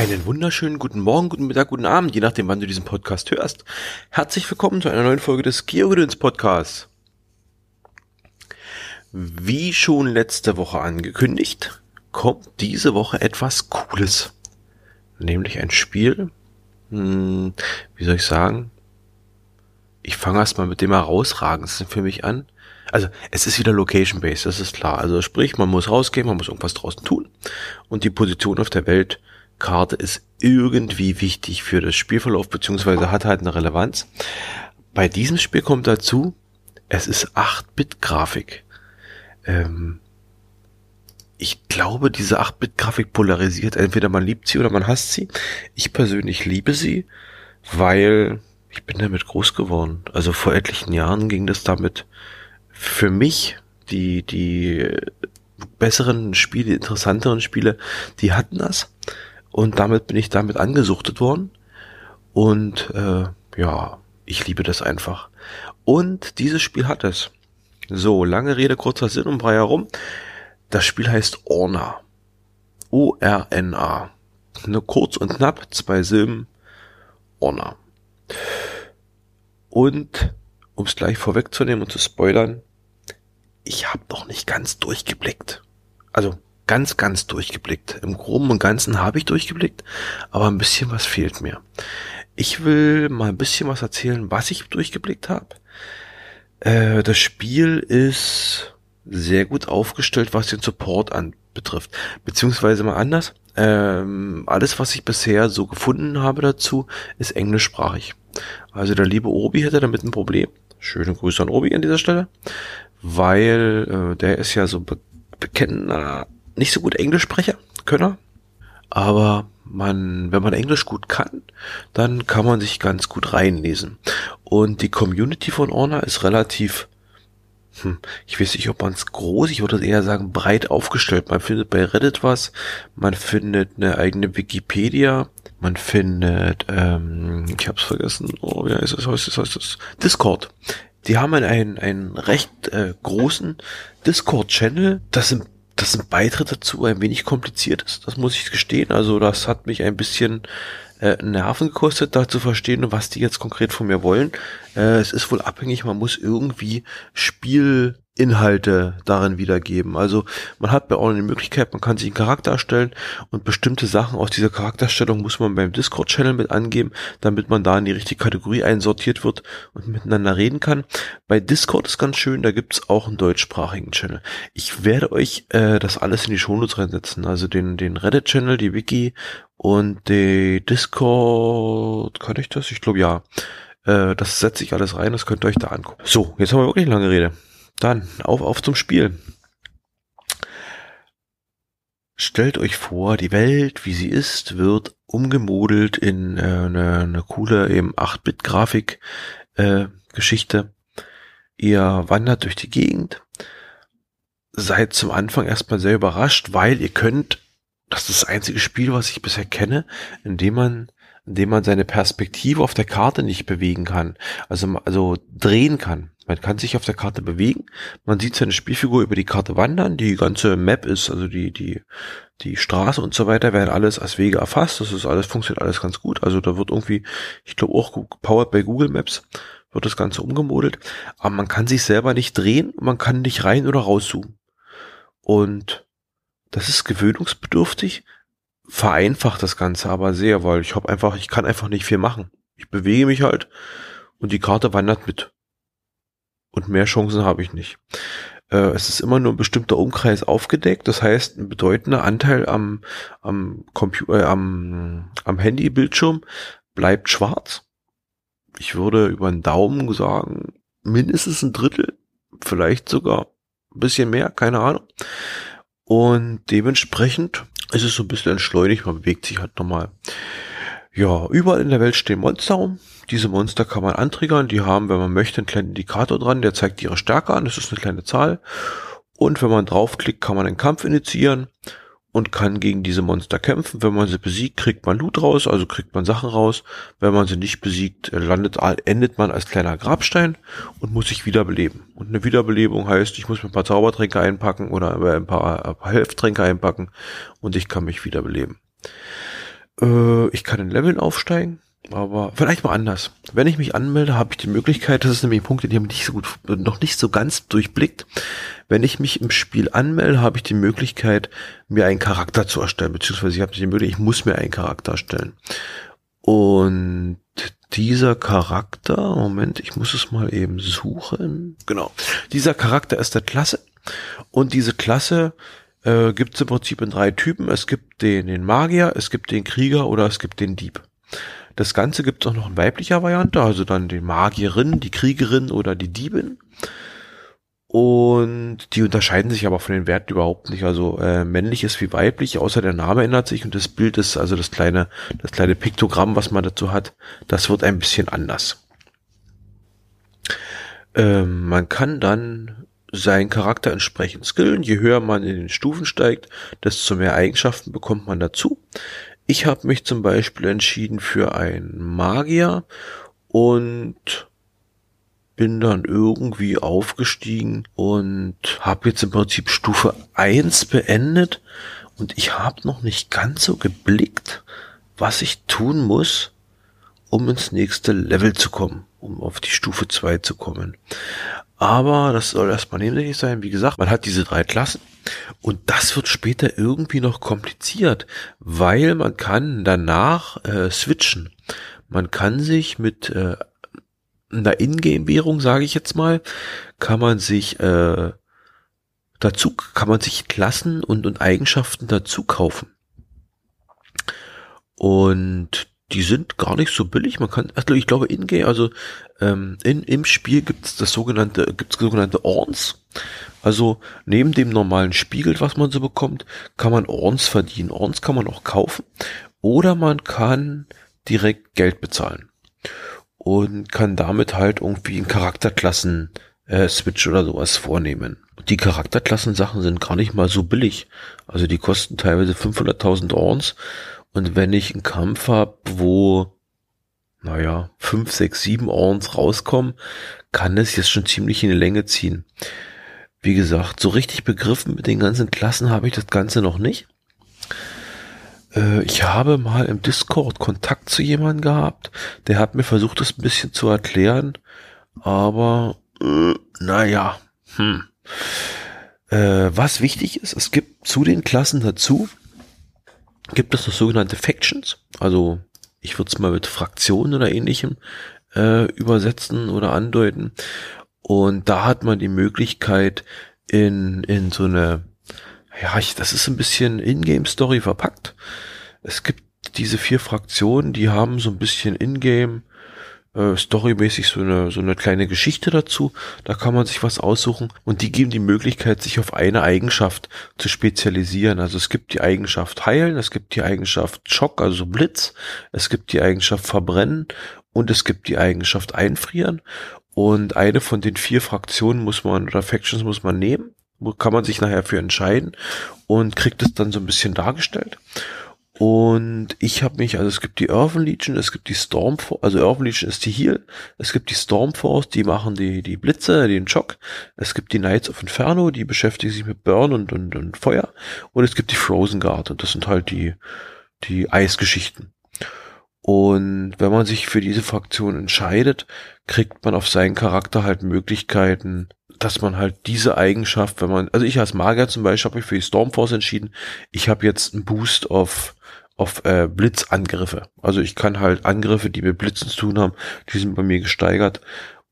Einen wunderschönen guten Morgen, guten Mittag, guten Abend, je nachdem, wann du diesen Podcast hörst. Herzlich willkommen zu einer neuen Folge des Geogedöns Podcasts. Wie schon letzte Woche angekündigt, kommt diese Woche etwas Cooles. Nämlich ein Spiel, hm, wie soll ich sagen? Ich fange erstmal mit dem herausragendsten für mich an. Also es ist wieder Location-based, das ist klar. Also sprich, man muss rausgehen, man muss irgendwas draußen tun. Und die Position auf der Welt Karte ist irgendwie wichtig für das Spielverlauf, beziehungsweise hat halt eine Relevanz. Bei diesem Spiel kommt dazu, es ist 8-Bit-Grafik. Ähm, ich glaube, diese 8-Bit-Grafik polarisiert. Entweder man liebt sie oder man hasst sie. Ich persönlich liebe sie, weil ich bin damit groß geworden. Also vor etlichen Jahren ging das damit für mich, die, die besseren Spiele, interessanteren Spiele, die hatten das. Und damit bin ich damit angesuchtet worden. Und äh, ja, ich liebe das einfach. Und dieses Spiel hat es. So, lange Rede, kurzer Sinn um drei herum. Das Spiel heißt Orna. O-R-N-A. Nur kurz und knapp, zwei Silben. Orna. Und, um es gleich vorwegzunehmen und zu spoilern, ich habe noch nicht ganz durchgeblickt. Also ganz, ganz durchgeblickt. Im Groben und Ganzen habe ich durchgeblickt, aber ein bisschen was fehlt mir. Ich will mal ein bisschen was erzählen, was ich durchgeblickt habe. Äh, das Spiel ist sehr gut aufgestellt, was den Support anbetrifft. Beziehungsweise mal anders. Ähm, alles, was ich bisher so gefunden habe dazu, ist englischsprachig. Also der liebe Obi hätte damit ein Problem. Schöne Grüße an Obi an dieser Stelle. Weil äh, der ist ja so be bekennender nicht so gut Englisch spreche, Könner. Aber man, wenn man Englisch gut kann, dann kann man sich ganz gut reinlesen. Und die Community von Orna ist relativ, hm, ich weiß nicht, ob man es groß, ich würde eher sagen breit aufgestellt. Man findet bei Reddit was, man findet eine eigene Wikipedia, man findet, ähm, ich hab's vergessen, oh, wie heißt das, heißt das, heißt das, Discord. Die haben einen, einen recht äh, großen Discord-Channel. Das sind dass ein Beitritt dazu ein wenig kompliziert ist. Das muss ich gestehen. Also das hat mich ein bisschen äh, Nerven gekostet, da zu verstehen, was die jetzt konkret von mir wollen. Äh, es ist wohl abhängig, man muss irgendwie Spiel Inhalte darin wiedergeben. Also man hat bei Orne die Möglichkeit, man kann sich einen Charakter erstellen und bestimmte Sachen aus dieser Charakterstellung muss man beim Discord-Channel mit angeben, damit man da in die richtige Kategorie einsortiert wird und miteinander reden kann. Bei Discord ist ganz schön, da gibt's auch einen deutschsprachigen Channel. Ich werde euch äh, das alles in die Shownotes reinsetzen, also den, den Reddit-Channel, die Wiki und die Discord, kann ich das? Ich glaube ja. Äh, das setze ich alles rein, das könnt ihr euch da angucken. So, jetzt haben wir wirklich lange Rede. Dann auf, auf zum Spiel. Stellt euch vor, die Welt, wie sie ist, wird umgemodelt in äh, eine, eine coole eben 8-Bit-Grafik äh. Ihr wandert durch die Gegend, seid zum Anfang erstmal sehr überrascht, weil ihr könnt, das ist das einzige Spiel, was ich bisher kenne, in dem man indem man seine Perspektive auf der Karte nicht bewegen kann, also also drehen kann. Man kann sich auf der Karte bewegen. Man sieht seine Spielfigur über die Karte wandern. Die ganze Map ist, also die, die, die Straße und so weiter werden alles als Wege erfasst. Das ist alles, funktioniert alles ganz gut. Also da wird irgendwie, ich glaube auch powered bei Google Maps wird das Ganze umgemodelt. Aber man kann sich selber nicht drehen. Man kann nicht rein oder rauszoomen. Und das ist gewöhnungsbedürftig. Vereinfacht das Ganze aber sehr, weil ich habe einfach, ich kann einfach nicht viel machen. Ich bewege mich halt und die Karte wandert mit. Und mehr Chancen habe ich nicht. Äh, es ist immer nur ein bestimmter Umkreis aufgedeckt. Das heißt, ein bedeutender Anteil am, am Computer, äh, am, am Handybildschirm bleibt schwarz. Ich würde über einen Daumen sagen, mindestens ein Drittel, vielleicht sogar ein bisschen mehr, keine Ahnung. Und dementsprechend ist es so ein bisschen entschleunigt, man bewegt sich halt nochmal. Ja, überall in der Welt stehen Monster rum. Diese Monster kann man antriggern. Die haben, wenn man möchte, einen kleinen Indikator dran, der zeigt ihre Stärke an. Das ist eine kleine Zahl. Und wenn man draufklickt, kann man einen Kampf initiieren und kann gegen diese Monster kämpfen. Wenn man sie besiegt, kriegt man Loot raus, also kriegt man Sachen raus. Wenn man sie nicht besiegt, landet, endet man als kleiner Grabstein und muss sich wiederbeleben. Und eine Wiederbelebung heißt, ich muss mir ein paar Zaubertränke einpacken oder ein paar, ein paar Helftränke einpacken und ich kann mich wiederbeleben. Äh, ich kann in Leveln aufsteigen, aber vielleicht mal anders. Wenn ich mich anmelde, habe ich die Möglichkeit, das ist nämlich Punkte, die haben nicht so gut, noch nicht so ganz durchblickt. Wenn ich mich im Spiel anmelde, habe ich die Möglichkeit, mir einen Charakter zu erstellen, beziehungsweise ich habe die Möglichkeit, ich muss mir einen Charakter erstellen. Und dieser Charakter, Moment, ich muss es mal eben suchen. Genau. Dieser Charakter ist der Klasse. Und diese Klasse äh, gibt es im Prinzip in drei Typen. Es gibt den, den Magier, es gibt den Krieger oder es gibt den Dieb. Das Ganze gibt es auch noch in weiblicher Variante, also dann die Magierin, die Kriegerin oder die Diebin. Und die unterscheiden sich aber von den Werten überhaupt nicht. Also äh, männlich ist wie weiblich, außer der Name ändert sich und das Bild ist, also das kleine, das kleine Piktogramm, was man dazu hat, das wird ein bisschen anders. Ähm, man kann dann seinen Charakter entsprechend skillen. Je höher man in den Stufen steigt, desto mehr Eigenschaften bekommt man dazu. Ich habe mich zum Beispiel entschieden für einen Magier und bin dann irgendwie aufgestiegen und habe jetzt im Prinzip Stufe 1 beendet und ich habe noch nicht ganz so geblickt, was ich tun muss, um ins nächste Level zu kommen, um auf die Stufe 2 zu kommen. Aber das soll erstmal nebensächlich sein. Wie gesagt, man hat diese drei Klassen und das wird später irgendwie noch kompliziert, weil man kann danach äh, switchen. Man kann sich mit äh, einer Ingame-Währung, sage ich jetzt mal, kann man sich äh, dazu kann man sich Klassen und, und Eigenschaften dazu kaufen. Und die sind gar nicht so billig. Man kann, also ich glaube, in also ähm, in, im Spiel gibt es das sogenannte, gibt es sogenannte Orns. Also neben dem normalen Spiegel, was man so bekommt, kann man Orns verdienen. Orns kann man auch kaufen oder man kann direkt Geld bezahlen und kann damit halt irgendwie einen Charakterklassen äh, Switch oder sowas vornehmen. Die Charakterklassensachen sind gar nicht mal so billig. Also die kosten teilweise 500.000 Orns und wenn ich einen Kampf habe, wo naja, 5, 6, 7 Orns rauskommen, kann es jetzt schon ziemlich in die Länge ziehen. Wie gesagt, so richtig begriffen mit den ganzen Klassen habe ich das Ganze noch nicht. Äh, ich habe mal im Discord Kontakt zu jemandem gehabt, der hat mir versucht, das ein bisschen zu erklären, aber äh, naja, hm. Äh, was wichtig ist, es gibt zu den Klassen dazu, gibt es das sogenannte Factions, also ich würde es mal mit Fraktionen oder ähnlichem äh, übersetzen oder andeuten. Und da hat man die Möglichkeit, in, in so eine ja, ich, das ist ein bisschen Ingame-Story verpackt. Es gibt diese vier Fraktionen, die haben so ein bisschen Ingame äh, storymäßig so eine, so eine kleine Geschichte dazu. Da kann man sich was aussuchen und die geben die Möglichkeit, sich auf eine Eigenschaft zu spezialisieren. Also es gibt die Eigenschaft heilen, es gibt die Eigenschaft Schock, also Blitz, es gibt die Eigenschaft verbrennen und es gibt die Eigenschaft einfrieren. Und eine von den vier Fraktionen muss man oder Factions muss man nehmen kann man sich nachher für entscheiden und kriegt es dann so ein bisschen dargestellt. Und ich habe mich, also es gibt die Urban Legion, es gibt die Stormforce, also Urban Legion ist die Heal, es gibt die Stormforce, die machen die, die Blitze, den Schock, es gibt die Knights of Inferno, die beschäftigen sich mit Burn und, und, und Feuer und es gibt die Frozen Guard und das sind halt die, die Eisgeschichten. Und wenn man sich für diese Fraktion entscheidet, kriegt man auf seinen Charakter halt Möglichkeiten, dass man halt diese Eigenschaft, wenn man, also ich als Magier zum Beispiel habe mich für die Stormforce entschieden. Ich habe jetzt einen Boost auf auf äh, Blitzangriffe. Also ich kann halt Angriffe, die mit Blitzen zu tun haben, die sind bei mir gesteigert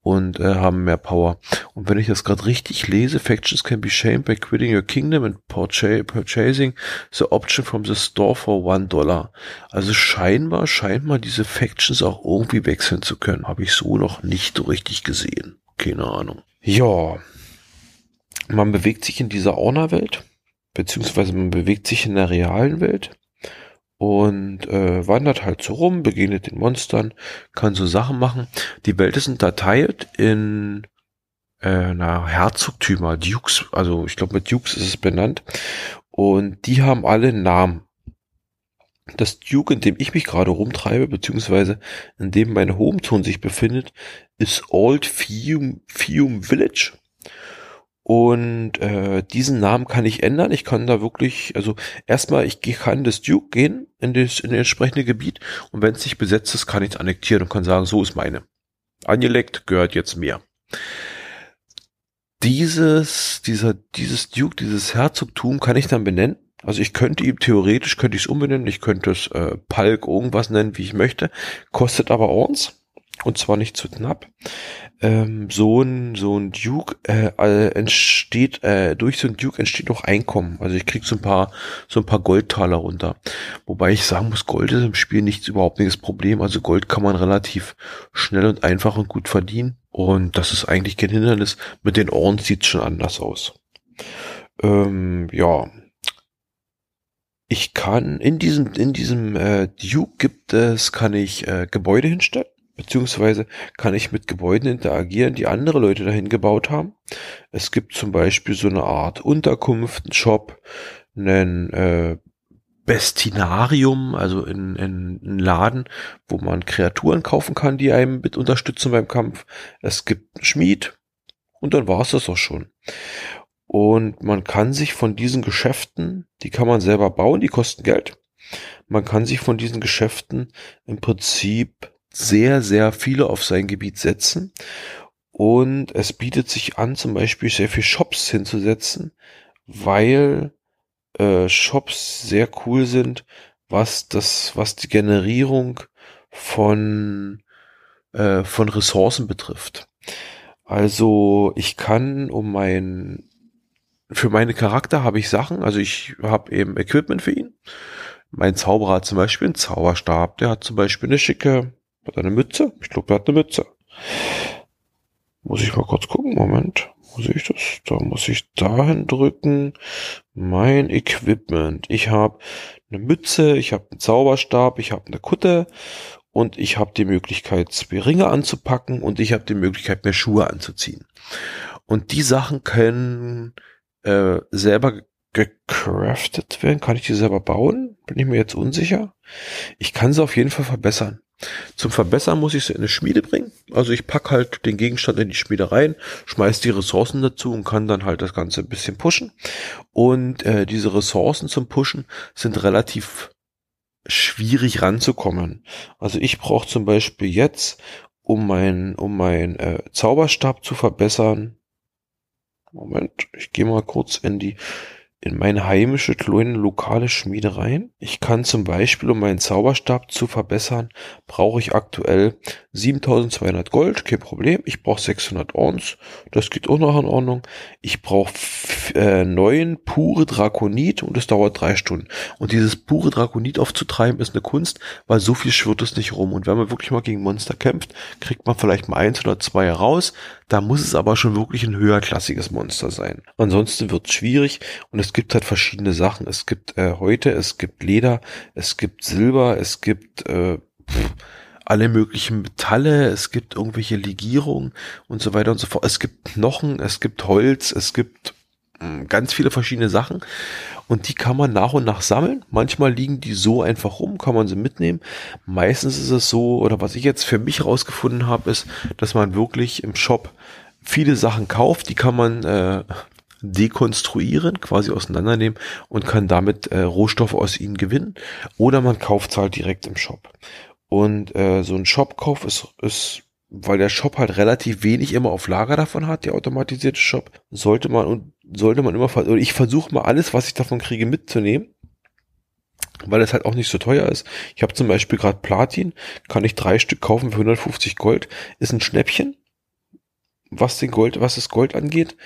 und äh, haben mehr Power. Und wenn ich das gerade richtig lese, Factions can be shamed by quitting your kingdom and purchasing the option from the store for one dollar. Also scheinbar, scheinbar diese Factions auch irgendwie wechseln zu können. Habe ich so noch nicht so richtig gesehen. Keine Ahnung. Ja, man bewegt sich in dieser Orna-Welt, beziehungsweise man bewegt sich in der realen Welt und äh, wandert halt so rum, begegnet den Monstern, kann so Sachen machen. Die Welt ist unterteilt in äh, na, Herzogtümer, Dukes, also ich glaube mit Dukes ist es benannt. Und die haben alle Namen. Das Duke, in dem ich mich gerade rumtreibe, beziehungsweise in dem mein Hometone sich befindet, ist Old Fium, Fium Village. Und äh, diesen Namen kann ich ändern. Ich kann da wirklich, also erstmal, ich kann das Duke gehen in das, in das entsprechende Gebiet und wenn es nicht besetzt ist, kann ich es annektieren und kann sagen, so ist meine. Angelegt gehört jetzt mir. Dieses, dieser, dieses Duke, dieses Herzogtum kann ich dann benennen. Also ich könnte ihm theoretisch, könnte ich es umbenennen, ich könnte es äh, Palk irgendwas nennen, wie ich möchte, kostet aber Orns und zwar nicht zu knapp. Ähm, so ein so ein Duke äh, entsteht äh, durch so ein Duke entsteht auch Einkommen. Also ich krieg so ein paar so ein paar Goldtaler runter. Wobei ich sagen muss, Gold ist im Spiel nichts überhaupt nicht das Problem. Also Gold kann man relativ schnell und einfach und gut verdienen und das ist eigentlich kein Hindernis. Mit den Ohren sieht's schon anders aus. Ähm, ja, ich kann in diesem in diesem äh, Duke gibt es kann ich äh, Gebäude hinstellen beziehungsweise kann ich mit Gebäuden interagieren, die andere Leute dahin gebaut haben. Es gibt zum Beispiel so eine Art Unterkunft, einen Shop, einen äh, Bestinarium, also in, in, in Laden, wo man Kreaturen kaufen kann, die einem mit unterstützen beim Kampf. Es gibt einen Schmied und dann war es das auch schon. Und man kann sich von diesen Geschäften, die kann man selber bauen, die kosten Geld. Man kann sich von diesen Geschäften im Prinzip sehr, sehr viele auf sein Gebiet setzen. Und es bietet sich an, zum Beispiel sehr viel Shops hinzusetzen, weil äh, Shops sehr cool sind, was das, was die Generierung von, äh, von Ressourcen betrifft. Also ich kann um mein für meine Charakter habe ich Sachen, also ich habe eben Equipment für ihn. Mein Zauberer hat zum Beispiel einen Zauberstab, der hat zum Beispiel eine schicke hat er eine Mütze? Ich glaube, er hat eine Mütze. Muss ich mal kurz gucken. Moment. Wo sehe ich das? Da muss ich dahin drücken. Mein Equipment. Ich habe eine Mütze, ich habe einen Zauberstab, ich habe eine Kutte und ich habe die Möglichkeit, zwei Ringe anzupacken und ich habe die Möglichkeit, mir Schuhe anzuziehen. Und die Sachen können äh, selber gecraftet werden. Kann ich die selber bauen? Bin ich mir jetzt unsicher. Ich kann sie auf jeden Fall verbessern. Zum Verbessern muss ich sie in eine Schmiede bringen. Also ich pack halt den Gegenstand in die Schmiede rein, schmeiß die Ressourcen dazu und kann dann halt das Ganze ein bisschen pushen. Und äh, diese Ressourcen zum Pushen sind relativ schwierig ranzukommen. Also ich brauche zum Beispiel jetzt, um mein, um mein äh, Zauberstab zu verbessern. Moment, ich gehe mal kurz in die in meine heimische kleine lokale Schmiedereien. Ich kann zum Beispiel, um meinen Zauberstab zu verbessern, brauche ich aktuell 7200 Gold, kein Problem. Ich brauche 600 Orns, das geht auch noch in Ordnung. Ich brauche äh, neun pure Drakonit und es dauert drei Stunden. Und dieses pure Drakonit aufzutreiben ist eine Kunst, weil so viel schwirrt es nicht rum. Und wenn man wirklich mal gegen Monster kämpft, kriegt man vielleicht mal eins oder zwei raus. Da muss es aber schon wirklich ein höherklassiges Monster sein. Ansonsten wird es schwierig und es gibt halt verschiedene Sachen. Es gibt äh, Häute, es gibt Leder, es gibt Silber, es gibt äh, pff, alle möglichen Metalle, es gibt irgendwelche Legierungen und so weiter und so fort. Es gibt Knochen, es gibt Holz, es gibt mh, ganz viele verschiedene Sachen und die kann man nach und nach sammeln. Manchmal liegen die so einfach rum, kann man sie mitnehmen. Meistens ist es so, oder was ich jetzt für mich rausgefunden habe, ist, dass man wirklich im Shop viele Sachen kauft, die kann man äh, dekonstruieren, quasi auseinandernehmen und kann damit äh, Rohstoffe aus ihnen gewinnen. Oder man kauft halt direkt im Shop. Und äh, so ein Shopkauf ist, ist, weil der Shop halt relativ wenig immer auf Lager davon hat, der automatisierte Shop, sollte man und sollte man immer, oder ich versuche mal alles, was ich davon kriege, mitzunehmen weil es halt auch nicht so teuer ist. Ich habe zum Beispiel gerade Platin, kann ich drei Stück kaufen für 150 Gold, ist ein Schnäppchen, was den Gold, was das Gold angeht,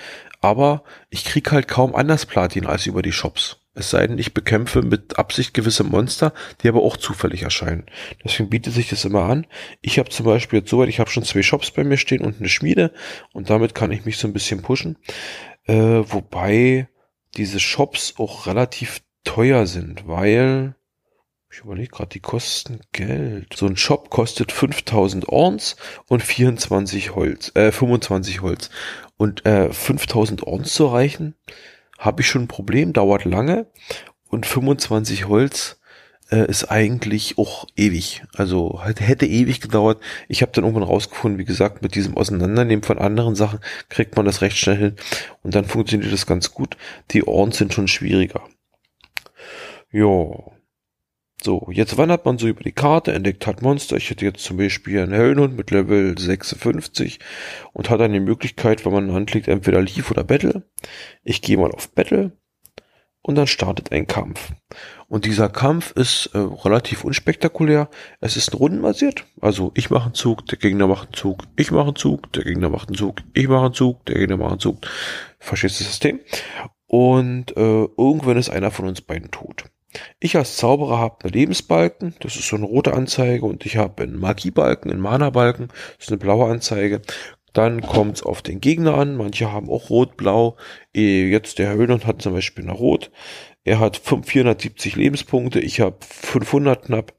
aber ich krieg halt kaum anders Platin als über die Shops. Es sei denn, ich bekämpfe mit Absicht gewisse Monster, die aber auch zufällig erscheinen. Deswegen bietet sich das immer an. Ich habe zum Beispiel jetzt soweit, ich habe schon zwei Shops bei mir stehen und eine Schmiede und damit kann ich mich so ein bisschen pushen. Äh, wobei diese Shops auch relativ teuer sind, weil ich überlege gerade, die kosten Geld. So ein Shop kostet 5000 Orns und 24 Holz, äh, 25 Holz. Und äh, 5000 Orns zu erreichen, habe ich schon ein Problem, dauert lange. Und 25 Holz äh, ist eigentlich auch ewig. Also hätte ewig gedauert. Ich habe dann irgendwann rausgefunden, wie gesagt, mit diesem Auseinandernehmen von anderen Sachen kriegt man das recht schnell hin und dann funktioniert das ganz gut. Die Orns sind schon schwieriger. Ja. So, jetzt wandert man so über die Karte, entdeckt halt Monster. Ich hätte jetzt zum Beispiel einen Höllenhund mit Level 56 und hat dann die Möglichkeit, wenn man anklickt, entweder Leaf oder Battle. Ich gehe mal auf Battle und dann startet ein Kampf. Und dieser Kampf ist äh, relativ unspektakulär. Es ist rundenbasiert. Also ich mache einen Zug, der Gegner macht einen Zug, ich mache einen Zug, der Gegner macht einen Zug, ich mache einen Zug, der Gegner macht einen Zug. Verstehst du das System? Und äh, irgendwann ist einer von uns beiden tot. Ich als Zauberer habe eine Lebensbalken, das ist so eine rote Anzeige, und ich habe einen Magiebalken, einen Mana-Balken, das ist eine blaue Anzeige. Dann kommt es auf den Gegner an. Manche haben auch rot-blau. Eh, jetzt der Höhlen hat zum Beispiel eine Rot. Er hat 470 Lebenspunkte. Ich habe 500 knapp.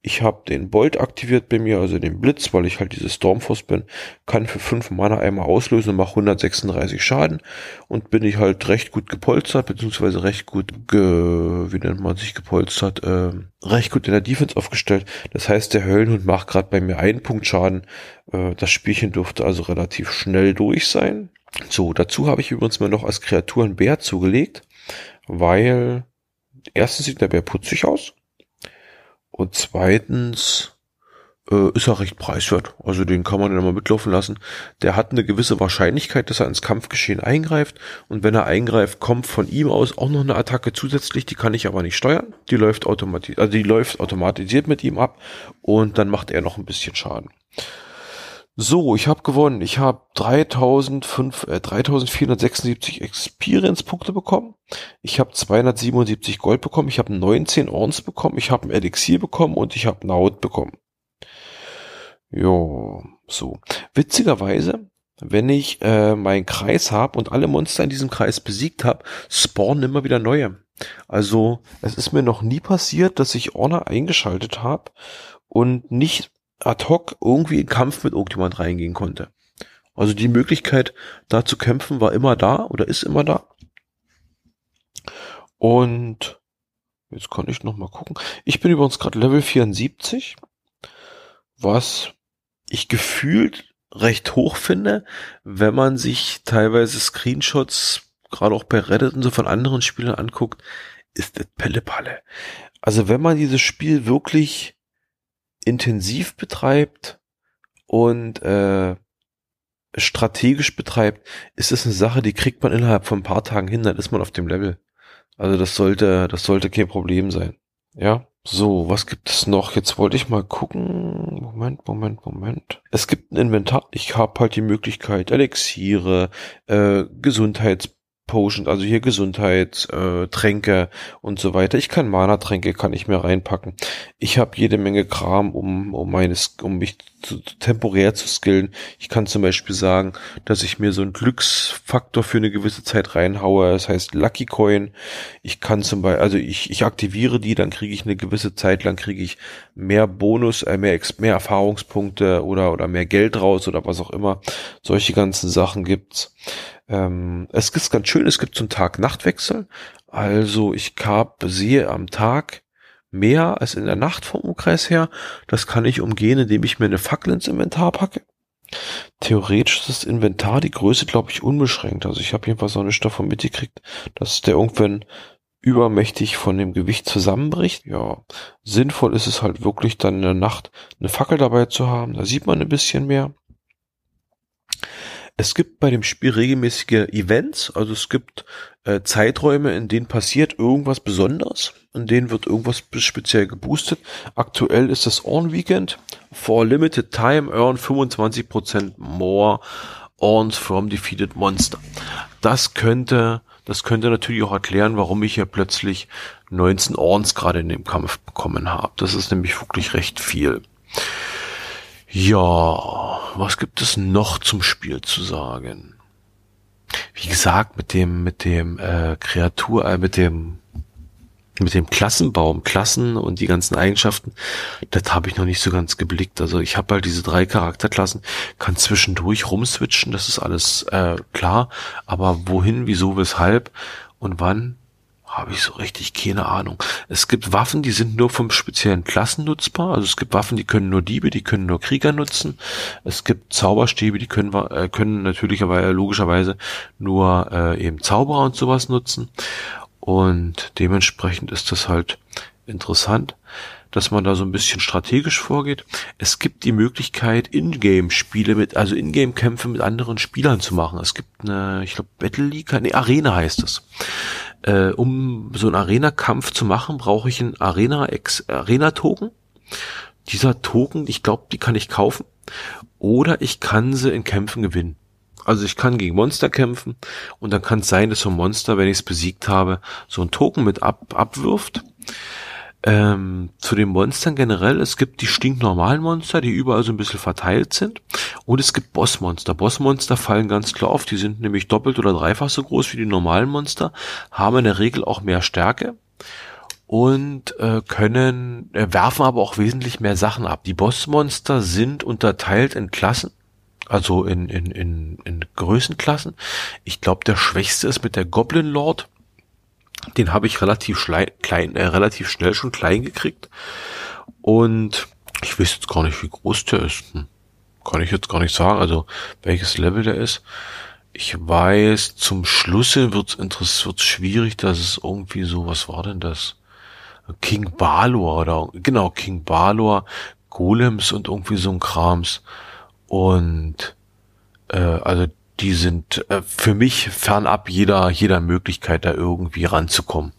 Ich habe den Bolt aktiviert bei mir, also den Blitz, weil ich halt dieses Stormforce bin. Kann für 5 Mana einmal auslösen und mache 136 Schaden. Und bin ich halt recht gut gepolstert, beziehungsweise recht gut, ge, wie nennt man sich gepolstert, äh, recht gut in der Defense aufgestellt. Das heißt, der Höllenhund macht gerade bei mir einen Punkt Schaden. Äh, das Spielchen dürfte also relativ schnell durch sein. So, dazu habe ich übrigens mal noch als Kreatur einen Bär zugelegt, weil erstens sieht der Bär putzig aus und zweitens äh, ist er recht preiswert. Also den kann man dann mal mitlaufen lassen. Der hat eine gewisse Wahrscheinlichkeit, dass er ins Kampfgeschehen eingreift. Und wenn er eingreift, kommt von ihm aus auch noch eine Attacke zusätzlich. Die kann ich aber nicht steuern. Die läuft automatisch, also die läuft automatisiert mit ihm ab. Und dann macht er noch ein bisschen Schaden. So, ich habe gewonnen. Ich habe 3005, äh, 3476 Experience-Punkte bekommen. Ich habe 277 Gold bekommen. Ich habe 19 Orns bekommen. Ich habe ein Elixier bekommen und ich habe Naut bekommen. Jo, so. Witzigerweise, wenn ich äh, meinen Kreis habe und alle Monster in diesem Kreis besiegt habe, spawnen immer wieder neue. Also es ist mir noch nie passiert, dass ich Orner eingeschaltet habe und nicht ad hoc irgendwie in Kampf mit irgendjemand reingehen konnte. Also die Möglichkeit, da zu kämpfen, war immer da oder ist immer da. Und jetzt kann ich noch mal gucken. Ich bin übrigens gerade Level 74, was ich gefühlt recht hoch finde, wenn man sich teilweise Screenshots, gerade auch bei Reddit und so von anderen Spielern anguckt, ist das Pelle-Palle. Also wenn man dieses Spiel wirklich intensiv betreibt und äh, strategisch betreibt, ist es eine Sache, die kriegt man innerhalb von ein paar Tagen hin, dann ist man auf dem Level. Also das sollte, das sollte kein Problem sein. Ja. So, was gibt es noch? Jetzt wollte ich mal gucken. Moment, Moment, Moment. Es gibt ein Inventar. Ich habe halt die Möglichkeit, Elixiere, äh, Gesundheits Potion, also hier Gesundheitstränke äh, und so weiter. Ich kann Mana-Tränke, kann ich mir reinpacken. Ich habe jede Menge Kram, um, um meines, um mich zu, temporär zu skillen. Ich kann zum Beispiel sagen, dass ich mir so einen Glücksfaktor für eine gewisse Zeit reinhaue. Das heißt Lucky Coin. Ich kann zum Beispiel, also ich, ich aktiviere die, dann kriege ich eine gewisse Zeit lang kriege ich mehr Bonus, äh, mehr, mehr Erfahrungspunkte oder, oder mehr Geld raus oder was auch immer. Solche ganzen Sachen gibt's. Ähm, es ist ganz schön, es gibt so einen Tag-Nacht-Wechsel. Also ich hab, sehe am Tag mehr als in der Nacht vom Umkreis her. Das kann ich umgehen, indem ich mir eine Fackel ins Inventar packe. Theoretisch ist das Inventar die Größe, glaube ich, unbeschränkt. Also ich habe jedenfalls so eine Stoff mitgekriegt, dass der irgendwann übermächtig von dem Gewicht zusammenbricht. Ja, sinnvoll ist es halt wirklich dann in der Nacht eine Fackel dabei zu haben. Da sieht man ein bisschen mehr. Es gibt bei dem Spiel regelmäßige Events, also es gibt äh, Zeiträume, in denen passiert irgendwas Besonderes, in denen wird irgendwas speziell geboostet. Aktuell ist das On Weekend. For limited time earn 25% more Orns from defeated monster. Das könnte, das könnte natürlich auch erklären, warum ich hier plötzlich 19 Orns gerade in dem Kampf bekommen habe. Das ist nämlich wirklich recht viel. Ja, was gibt es noch zum Spiel zu sagen? Wie gesagt, mit dem, mit dem äh, Kreatur, äh, mit dem mit dem Klassenbaum, Klassen und die ganzen Eigenschaften, das habe ich noch nicht so ganz geblickt. Also ich habe halt diese drei Charakterklassen, kann zwischendurch rumswitchen, das ist alles äh, klar, aber wohin, wieso, weshalb und wann habe ich so richtig keine Ahnung. Es gibt Waffen, die sind nur vom speziellen Klassen nutzbar. Also es gibt Waffen, die können nur Diebe, die können nur Krieger nutzen. Es gibt Zauberstäbe, die können, äh, können natürlicherweise, logischerweise nur äh, eben Zauberer und sowas nutzen. Und dementsprechend ist das halt interessant dass man da so ein bisschen strategisch vorgeht. Es gibt die Möglichkeit, Ingame-Spiele mit, also Ingame-Kämpfe mit anderen Spielern zu machen. Es gibt eine, ich glaube, Battle League, nee, Arena heißt es. Äh, um so einen Arena-Kampf zu machen, brauche ich einen Arena-Token. Dieser Token, ich glaube, die kann ich kaufen. Oder ich kann sie in Kämpfen gewinnen. Also ich kann gegen Monster kämpfen und dann kann es sein, dass so ein Monster, wenn ich es besiegt habe, so ein Token mit ab, abwirft. Ähm, zu den Monstern generell, es gibt die stinknormalen Monster, die überall so ein bisschen verteilt sind. Und es gibt Bossmonster. Bossmonster fallen ganz klar auf, die sind nämlich doppelt oder dreifach so groß wie die normalen Monster, haben in der Regel auch mehr Stärke und äh, können, äh, werfen aber auch wesentlich mehr Sachen ab. Die Bossmonster sind unterteilt in Klassen, also in, in, in, in Größenklassen. Ich glaube, der schwächste ist mit der Goblin Lord den habe ich relativ klein, äh, relativ schnell schon klein gekriegt. Und ich weiß jetzt gar nicht, wie groß der ist. Hm. Kann ich jetzt gar nicht sagen, also welches Level der ist. Ich weiß, zum Schluss wird's interessant, wird's schwierig, dass es irgendwie so, was war denn das? King Balor oder, genau, King Balor, Golems und irgendwie so ein Krams. Und, äh, also die sind äh, für mich fernab jeder, jeder Möglichkeit, da irgendwie ranzukommen.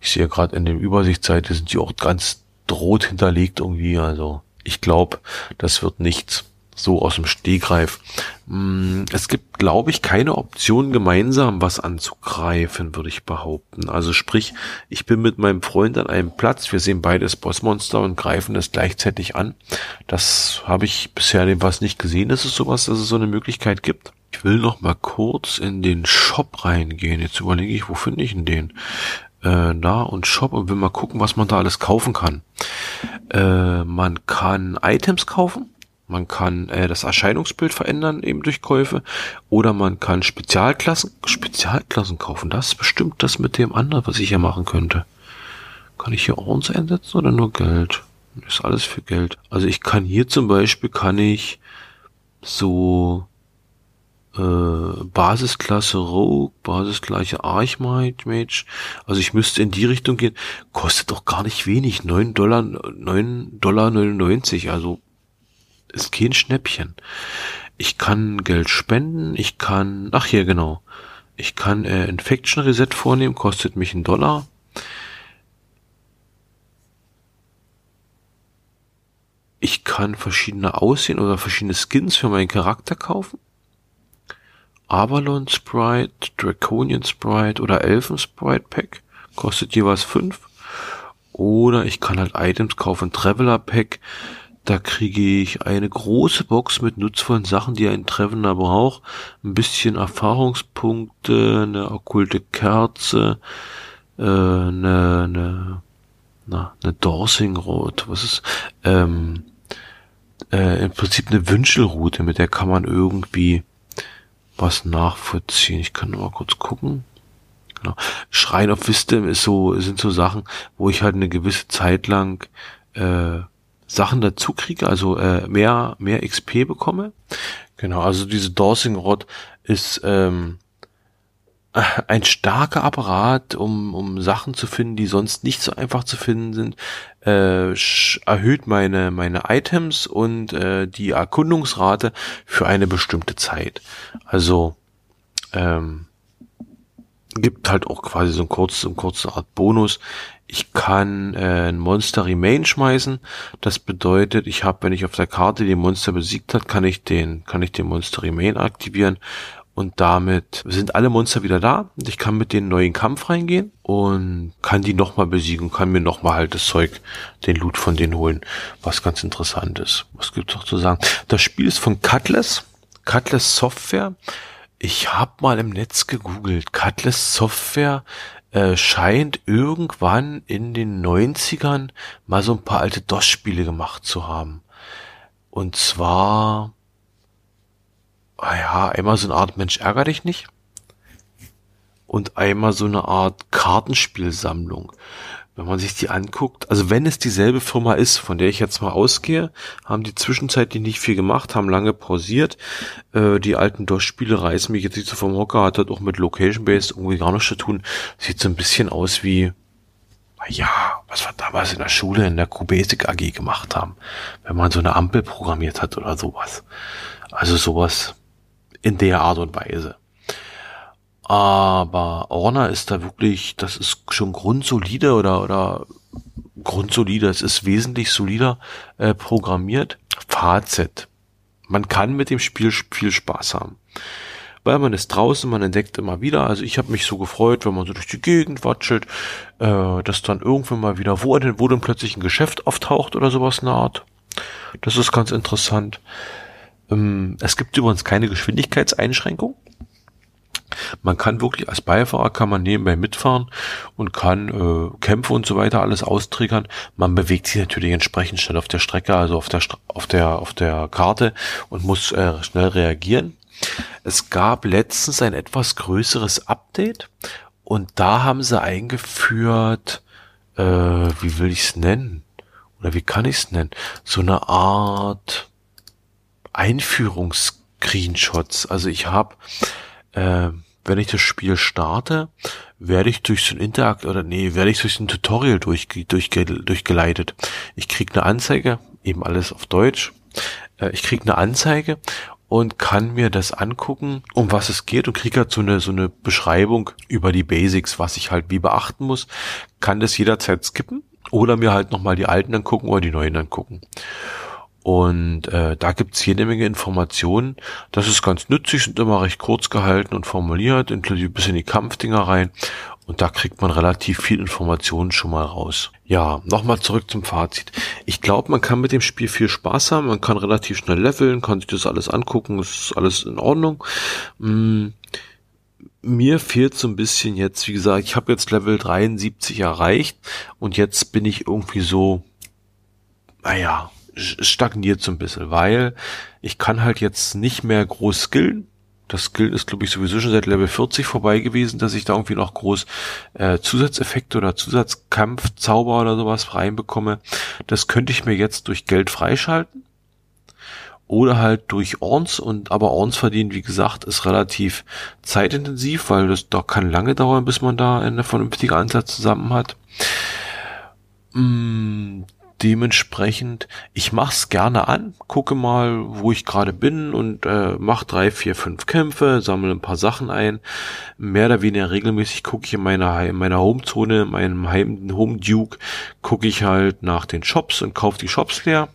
Ich sehe gerade in der Übersichtsseite sind die auch ganz rot hinterlegt irgendwie. Also ich glaube, das wird nichts so aus dem Stegreif. Mm, es gibt, glaube ich, keine Option, gemeinsam was anzugreifen, würde ich behaupten. Also sprich, ich bin mit meinem Freund an einem Platz, wir sehen beides Bossmonster und greifen es gleichzeitig an. Das habe ich bisher was nicht gesehen, dass es sowas, dass es so eine Möglichkeit gibt. Ich will noch mal kurz in den Shop reingehen. Jetzt überlege ich, wo finde ich denn den? Äh, da und Shop und will mal gucken, was man da alles kaufen kann. Äh, man kann Items kaufen. Man kann äh, das Erscheinungsbild verändern, eben durch Käufe. Oder man kann Spezialklassen, Spezialklassen kaufen. Das ist bestimmt das mit dem anderen, was ich hier machen könnte. Kann ich hier Orns einsetzen oder nur Geld? Ist alles für Geld. Also ich kann hier zum Beispiel, kann ich so äh, Basisklasse Rogue, Basisklasse Archmage, also ich müsste in die Richtung gehen, kostet doch gar nicht wenig, 9 Dollar, 9 Dollar 99, also ist kein Schnäppchen. Ich kann Geld spenden, ich kann, ach hier genau, ich kann äh, Infection Reset vornehmen, kostet mich einen Dollar. Ich kann verschiedene Aussehen oder verschiedene Skins für meinen Charakter kaufen. Avalon Sprite, Draconian Sprite oder Elfen Sprite Pack. Kostet jeweils fünf. Oder ich kann halt Items kaufen, Traveler Pack. Da kriege ich eine große Box mit nutzvollen Sachen, die ein Traveler braucht. Ein bisschen Erfahrungspunkte, eine okkulte Kerze, äh, eine, eine, na, eine Dorsing Rot, was ist, ähm, äh, im Prinzip eine Wünschelroute, mit der kann man irgendwie was nachvollziehen. Ich kann nur mal kurz gucken. Genau. Schrein of Wisdom ist so, sind so Sachen, wo ich halt eine gewisse Zeit lang äh, Sachen dazu kriege, also äh, mehr, mehr XP bekomme. Genau, also diese Dawsing Rod ist ähm, ein starker Apparat, um, um Sachen zu finden, die sonst nicht so einfach zu finden sind, äh, erhöht meine, meine Items und äh, die Erkundungsrate für eine bestimmte Zeit. Also ähm, gibt halt auch quasi so ein kurzes, ein kurze Art Bonus. Ich kann äh, ein Monster Remain schmeißen. Das bedeutet, ich habe, wenn ich auf der Karte den Monster besiegt hat, kann ich den, kann ich den Monster Remain aktivieren und damit sind alle Monster wieder da und ich kann mit denen neuen Kampf reingehen und kann die nochmal besiegen, kann mir nochmal halt das Zeug, den Loot von denen holen, was ganz interessant ist. Was gibt's noch zu sagen? Das Spiel ist von Cutlass, Cutlass Software. Ich habe mal im Netz gegoogelt. Cutlass Software äh, scheint irgendwann in den 90ern mal so ein paar alte DOS-Spiele gemacht zu haben. Und zwar ah ja, immer so eine Art Mensch ärger dich nicht. und einmal so eine Art Kartenspielsammlung. Wenn man sich die anguckt, also wenn es dieselbe Firma ist, von der ich jetzt mal ausgehe, haben die zwischenzeitlich nicht viel gemacht, haben lange pausiert. Äh, die alten DOS-Spiele reißen mich jetzt nicht so vom Hocker, hat halt auch mit Location-Based irgendwie gar nichts zu tun. Sieht so ein bisschen aus wie, ja, was wir damals in der Schule in der QBasic AG gemacht haben, wenn man so eine Ampel programmiert hat oder sowas. Also sowas in der Art und Weise. Aber Orna ist da wirklich, das ist schon grundsolide oder, oder grundsolide, es ist wesentlich solider äh, programmiert. Fazit. Man kann mit dem Spiel viel Spaß haben. Weil man ist draußen, man entdeckt immer wieder. Also ich habe mich so gefreut, wenn man so durch die Gegend watschelt, äh, dass dann irgendwann mal wieder, wo denn, wo denn plötzlich ein Geschäft auftaucht oder sowas in der Art. Das ist ganz interessant. Ähm, es gibt übrigens keine Geschwindigkeitseinschränkung. Man kann wirklich als Beifahrer kann man nebenbei mitfahren und kann äh, Kämpfe und so weiter alles austriggern. Man bewegt sich natürlich entsprechend schnell auf der Strecke, also auf der auf der auf der Karte und muss äh, schnell reagieren. Es gab letztens ein etwas größeres Update und da haben sie eingeführt, äh, wie will ich es nennen? Oder wie kann ich es nennen? So eine Art Einführungs-Screenshots. Also ich habe äh, wenn ich das Spiel starte, werde ich durch so ein Interakt oder nee, werde ich durch ein Tutorial durch, durch, durchgeleitet. Ich krieg eine Anzeige, eben alles auf Deutsch. Äh, ich krieg eine Anzeige und kann mir das angucken, um was es geht und kriege halt so eine, so eine Beschreibung über die Basics, was ich halt wie beachten muss. Kann das jederzeit skippen oder mir halt nochmal die alten angucken oder die neuen angucken. Und äh, da gibt's jede Menge Informationen. Das ist ganz nützlich, sind immer recht kurz gehalten und formuliert, inklusive bis in die Kampfdinger rein. Und da kriegt man relativ viel Informationen schon mal raus. Ja, nochmal zurück zum Fazit. Ich glaube, man kann mit dem Spiel viel Spaß haben. Man kann relativ schnell leveln, kann sich das alles angucken, ist alles in Ordnung. Mm, mir fehlt so ein bisschen jetzt, wie gesagt, ich habe jetzt Level 73 erreicht und jetzt bin ich irgendwie so, naja, stagniert so ein bisschen, weil ich kann halt jetzt nicht mehr groß skillen. Das Skill ist, glaube ich, sowieso schon seit Level 40 vorbei gewesen, dass ich da irgendwie noch groß äh, Zusatzeffekte oder Zusatzkampf, Zauber oder sowas reinbekomme. Das könnte ich mir jetzt durch Geld freischalten. Oder halt durch Orns und aber Orns verdienen, wie gesagt, ist relativ zeitintensiv, weil das da kann lange dauern, bis man da eine vernünftige Ansatz zusammen hat. Mm, dementsprechend, ich mach's gerne an, gucke mal, wo ich gerade bin und äh, mach drei, vier, fünf Kämpfe, sammle ein paar Sachen ein. Mehr oder weniger regelmäßig gucke ich in meiner, in meiner Homezone, in meinem Heim, Home Duke, gucke ich halt nach den Shops und kaufe die Shops leer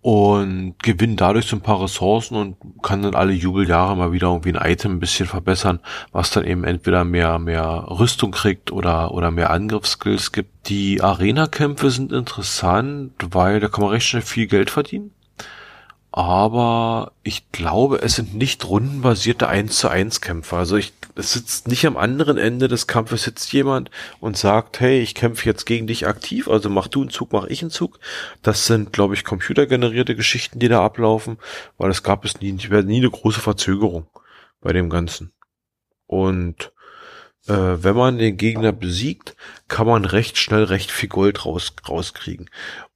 und gewinne dadurch so ein paar Ressourcen und kann dann alle Jubeljahre mal wieder irgendwie ein Item ein bisschen verbessern, was dann eben entweder mehr, mehr Rüstung kriegt oder, oder mehr Angriffsskills gibt. Die Arena-Kämpfe sind interessant, weil da kann man recht schnell viel Geld verdienen aber ich glaube, es sind nicht rundenbasierte 1 zu 1 Kämpfe. Also ich, es sitzt nicht am anderen Ende des Kampfes sitzt jemand und sagt, hey, ich kämpfe jetzt gegen dich aktiv, also mach du einen Zug, mach ich einen Zug. Das sind, glaube ich, computergenerierte Geschichten, die da ablaufen, weil es gab es nie, nie eine große Verzögerung bei dem Ganzen. Und äh, wenn man den Gegner besiegt, kann man recht schnell recht viel Gold raus, rauskriegen.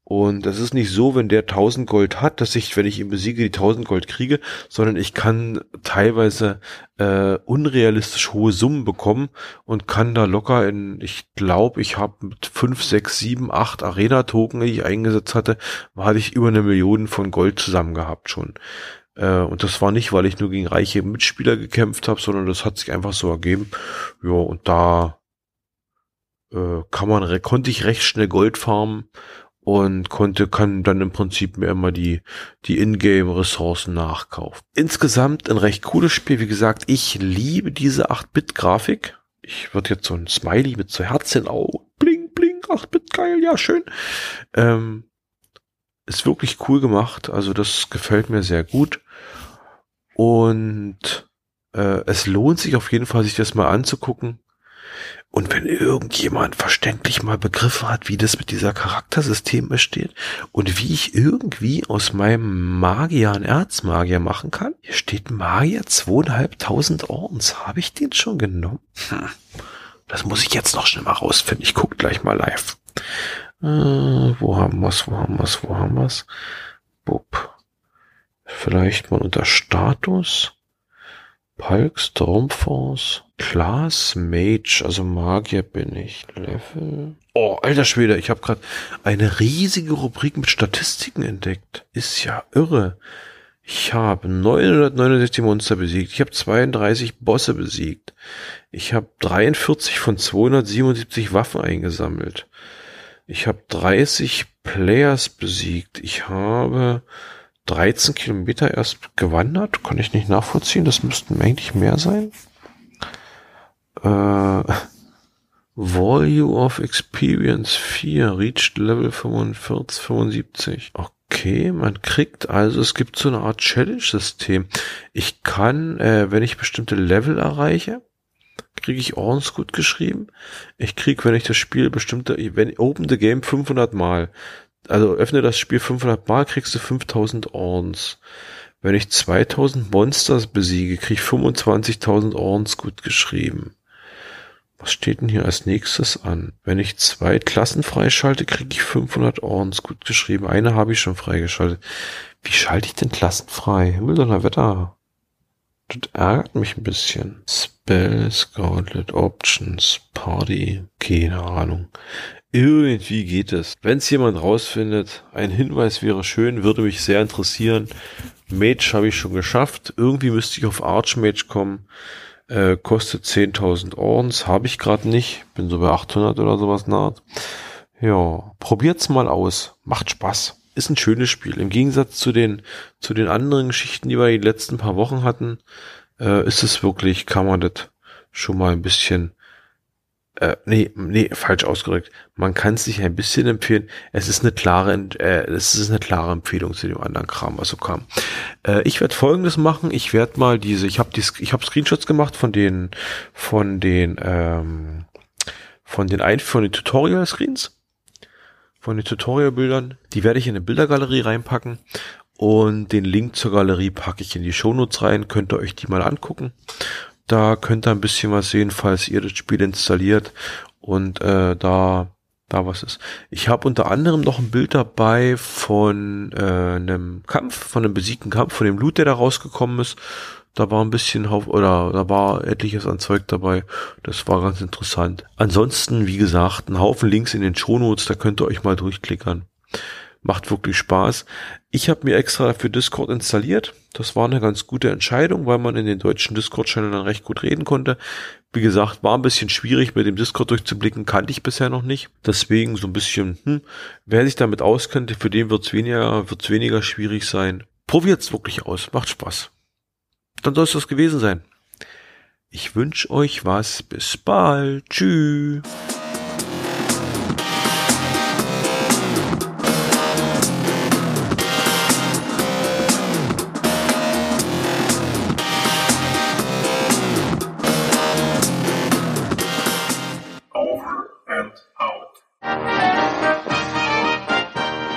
Und das ist nicht so, wenn der 1000 Gold hat, dass ich, wenn ich ihn besiege, die 1000 Gold kriege, sondern ich kann teilweise äh, unrealistisch hohe Summen bekommen und kann da locker in, ich glaube, ich habe mit 5, 6, 7, 8 Arena-Token, die ich eingesetzt hatte, hatte ich über eine Million von Gold zusammen gehabt schon. Äh, und das war nicht, weil ich nur gegen reiche Mitspieler gekämpft habe, sondern das hat sich einfach so ergeben. Ja, und da äh, kann man, konnte ich recht schnell Gold farmen und konnte, kann dann im Prinzip mir immer die, die Ingame-Ressourcen nachkaufen. Insgesamt ein recht cooles Spiel. Wie gesagt, ich liebe diese 8-Bit-Grafik. Ich würde jetzt so ein Smiley mit so Herzen, oh, bling, bling, 8-Bit, geil, ja, schön. Ähm, ist wirklich cool gemacht. Also das gefällt mir sehr gut. Und äh, es lohnt sich auf jeden Fall, sich das mal anzugucken. Und wenn irgendjemand verständlich mal begriffen hat, wie das mit dieser Charaktersystem besteht und wie ich irgendwie aus meinem Magier einen Erzmagier machen kann. Hier steht Magier zweieinhalbtausend Ordens. Habe ich den schon genommen? Hm. Das muss ich jetzt noch schnell mal rausfinden. Ich gucke gleich mal live. Äh, wo haben wir's, wo haben wir's, wo haben wir's? Bub. Vielleicht mal unter Status. Palk, Stormforce, Class, Mage, also Magier bin ich. Level. Oh, alter Schwede, ich habe gerade eine riesige Rubrik mit Statistiken entdeckt. Ist ja irre. Ich habe 969 Monster besiegt. Ich habe 32 Bosse besiegt. Ich habe 43 von 277 Waffen eingesammelt. Ich habe 30 Players besiegt. Ich habe 13 Kilometer erst gewandert. Kann ich nicht nachvollziehen. Das müssten eigentlich mehr sein. Äh, Volume of Experience 4, reached Level 45, 75. Okay, man kriegt, also es gibt so eine Art Challenge-System. Ich kann, äh, wenn ich bestimmte Level erreiche, kriege ich Ordensgut geschrieben. Ich krieg, wenn ich das Spiel bestimmte, wenn Open the Game 500 Mal, also öffne das Spiel 500 Mal, kriegst du 5000 Ordens. Wenn ich 2000 Monsters besiege, krieg ich 25.000 Ordens gut geschrieben. Was steht denn hier als nächstes an? Wenn ich zwei Klassen freischalte, kriege ich 500 Ordens gut geschrieben. Eine habe ich schon freigeschaltet. Wie schalte ich denn Klassen frei? Himmel oder Wetter? Das ärgert mich ein bisschen. Spells, Gauntlet, Options, Party, keine Ahnung. Irgendwie geht es. Wenn es jemand rausfindet, ein Hinweis wäre schön, würde mich sehr interessieren. Mage habe ich schon geschafft. Irgendwie müsste ich auf Archmage kommen. Äh, kostet 10.000 Ordens. Habe ich gerade nicht. Bin so bei 800 oder sowas nahe. Ja, probiert's mal aus. Macht Spaß. Ist ein schönes Spiel. Im Gegensatz zu den, zu den anderen Geschichten, die wir die letzten paar Wochen hatten, äh, ist es wirklich, kann man das schon mal ein bisschen äh, nee, nee, falsch ausgedrückt. Man kann es sich ein bisschen empfehlen. Es ist eine klare, äh, es ist eine klare Empfehlung zu dem anderen Kram, was so kam. Äh, ich werde Folgendes machen. Ich werde mal diese, ich habe die, ich habe Screenshots gemacht von den, von den, ähm, von den ein, von den Tutorial Screens, von den Tutorial Bildern. Die werde ich in eine Bildergalerie reinpacken und den Link zur Galerie packe ich in die Shownotes rein. Könnt ihr euch die mal angucken. Da könnt ihr ein bisschen was sehen, falls ihr das Spiel installiert und äh, da da was ist. Ich habe unter anderem noch ein Bild dabei von äh, einem Kampf, von einem besiegten Kampf, von dem Loot, der da rausgekommen ist. Da war ein bisschen Hauf oder da war etliches an Zeug dabei. Das war ganz interessant. Ansonsten, wie gesagt, ein Haufen Links in den Shownotes, da könnt ihr euch mal durchklickern. Macht wirklich Spaß. Ich habe mir extra für Discord installiert. Das war eine ganz gute Entscheidung, weil man in den deutschen Discord-Channel dann recht gut reden konnte. Wie gesagt, war ein bisschen schwierig, mit dem Discord durchzublicken, kannte ich bisher noch nicht. Deswegen so ein bisschen, hm, wer sich damit auskennt, für den wird's weniger, wird's weniger schwierig sein. Probiert's wirklich aus, macht Spaß. Dann soll es das gewesen sein. Ich wünsche euch was. Bis bald. Tschüss.